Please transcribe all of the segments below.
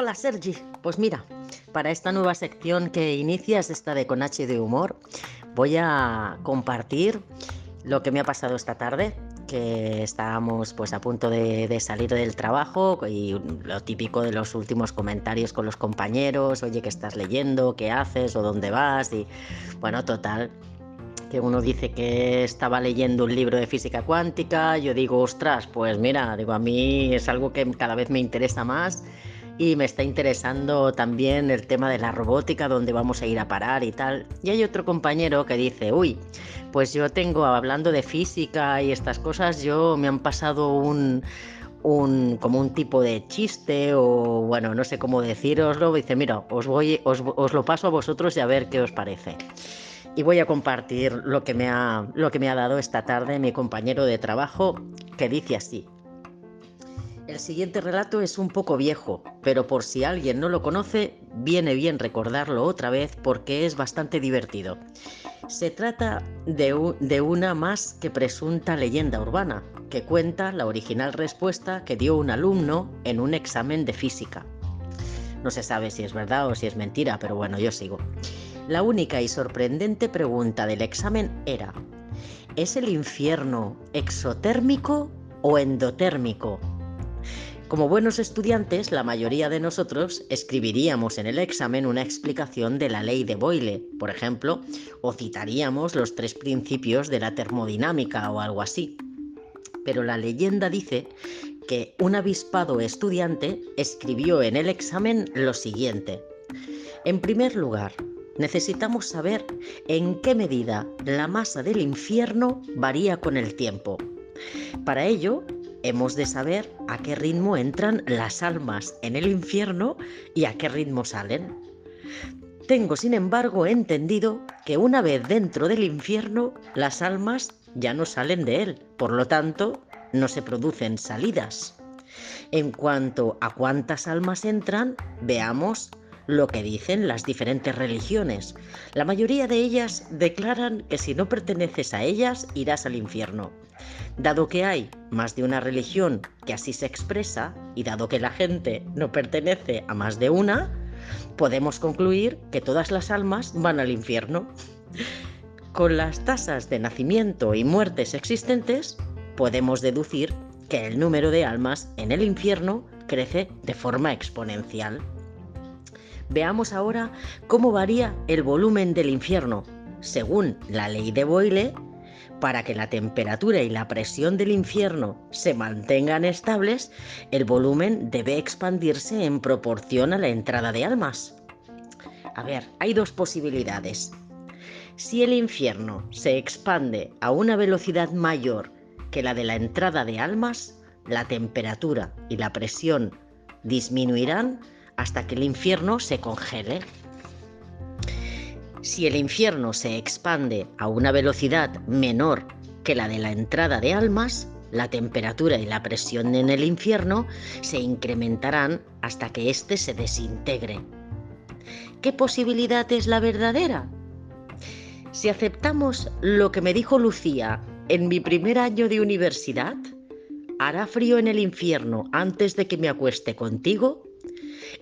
Hola Sergi, pues mira, para esta nueva sección que inicias, esta de Con H de Humor, voy a compartir lo que me ha pasado esta tarde, que estábamos pues a punto de, de, salir del trabajo y lo típico de los últimos comentarios con los compañeros, oye, ¿qué estás leyendo? ¿Qué haces? ¿O dónde vas? Y bueno, total, que uno dice que estaba leyendo un libro de física cuántica, yo digo, ostras, pues mira, digo, a mí es algo que cada vez me interesa más y me está interesando también el tema de la robótica, dónde vamos a ir a parar y tal. Y hay otro compañero que dice, uy, pues yo tengo, hablando de física y estas cosas, yo me han pasado un, un, como un tipo de chiste o bueno, no sé cómo deciroslo, dice, mira, os, voy, os, os lo paso a vosotros y a ver qué os parece y voy a compartir lo que, me ha, lo que me ha dado esta tarde mi compañero de trabajo, que dice así. El siguiente relato es un poco viejo, pero por si alguien no lo conoce, viene bien recordarlo otra vez porque es bastante divertido. Se trata de, una más que presunta leyenda urbana, que cuenta la original respuesta que dio un alumno en un examen de física. No se sabe si es verdad o si es mentira, pero bueno, yo sigo. La única y sorprendente pregunta del examen era, ¿es el infierno exotérmico o endotérmico? Como buenos estudiantes, la mayoría de nosotros escribiríamos en el examen una explicación de la ley de Boyle, por ejemplo, o citaríamos los tres principios de la termodinámica o algo así. Pero la leyenda dice que un avispado estudiante escribió en el examen lo siguiente. En primer lugar, necesitamos saber en qué medida la masa del infierno varía con el tiempo. Para ello, hemos de saber a qué ritmo entran las almas en el infierno y a qué ritmo salen. Tengo, sin embargo, entendido que una vez dentro del infierno, las almas ya no salen de él, por lo tanto, no se producen salidas. En cuanto a cuántas almas entran, veamos lo que dicen las diferentes religiones. La mayoría de ellas declaran que si no perteneces a ellas irás al infierno. Dado que hay más de una religión que así se expresa y dado que la gente no pertenece a más de una, podemos concluir que todas las almas van al infierno. Con las tasas de nacimiento y muertes existentes, podemos deducir que el número de almas en el infierno crece de forma exponencial. Veamos ahora cómo varía el volumen del infierno. Según la ley de Boyle, para que la temperatura y la presión del infierno se mantengan estables, el volumen debe expandirse en proporción a la entrada de almas. A ver, hay dos posibilidades. Si el infierno se expande a una velocidad mayor que la de la entrada de almas, la temperatura y la presión disminuirán hasta que el infierno se congele. Si el infierno se expande a una velocidad menor que la de la entrada de almas, la temperatura y la presión en el infierno se incrementarán hasta que éste se desintegre. ¿Qué posibilidad es la verdadera? Si aceptamos lo que me dijo Lucía en mi primer año de universidad, ¿hará frío en el infierno antes de que me acueste contigo?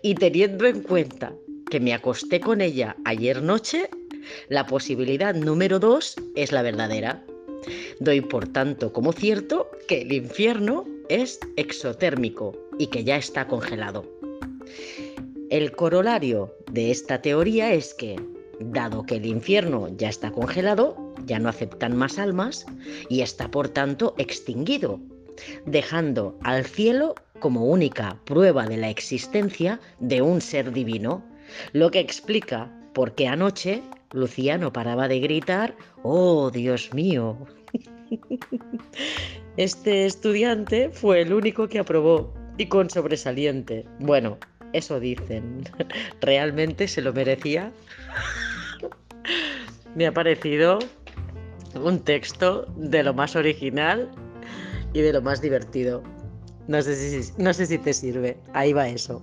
Y teniendo en cuenta que me acosté con ella ayer noche, la posibilidad número dos es la verdadera. Doy por tanto como cierto que el infierno es exotérmico y que ya está congelado. El corolario de esta teoría es que, dado que el infierno ya está congelado, ya no aceptan más almas y está por tanto extinguido, dejando al cielo como única prueba de la existencia de un ser divino, lo que explica por qué anoche Lucía no paraba de gritar, ¡Oh, Dios mío! Este estudiante fue el único que aprobó y con sobresaliente. Bueno, eso dicen. ¿Realmente se lo merecía? Me ha parecido un texto de lo más original y de lo más divertido. No sé si, no sé si te sirve. Ahí va eso.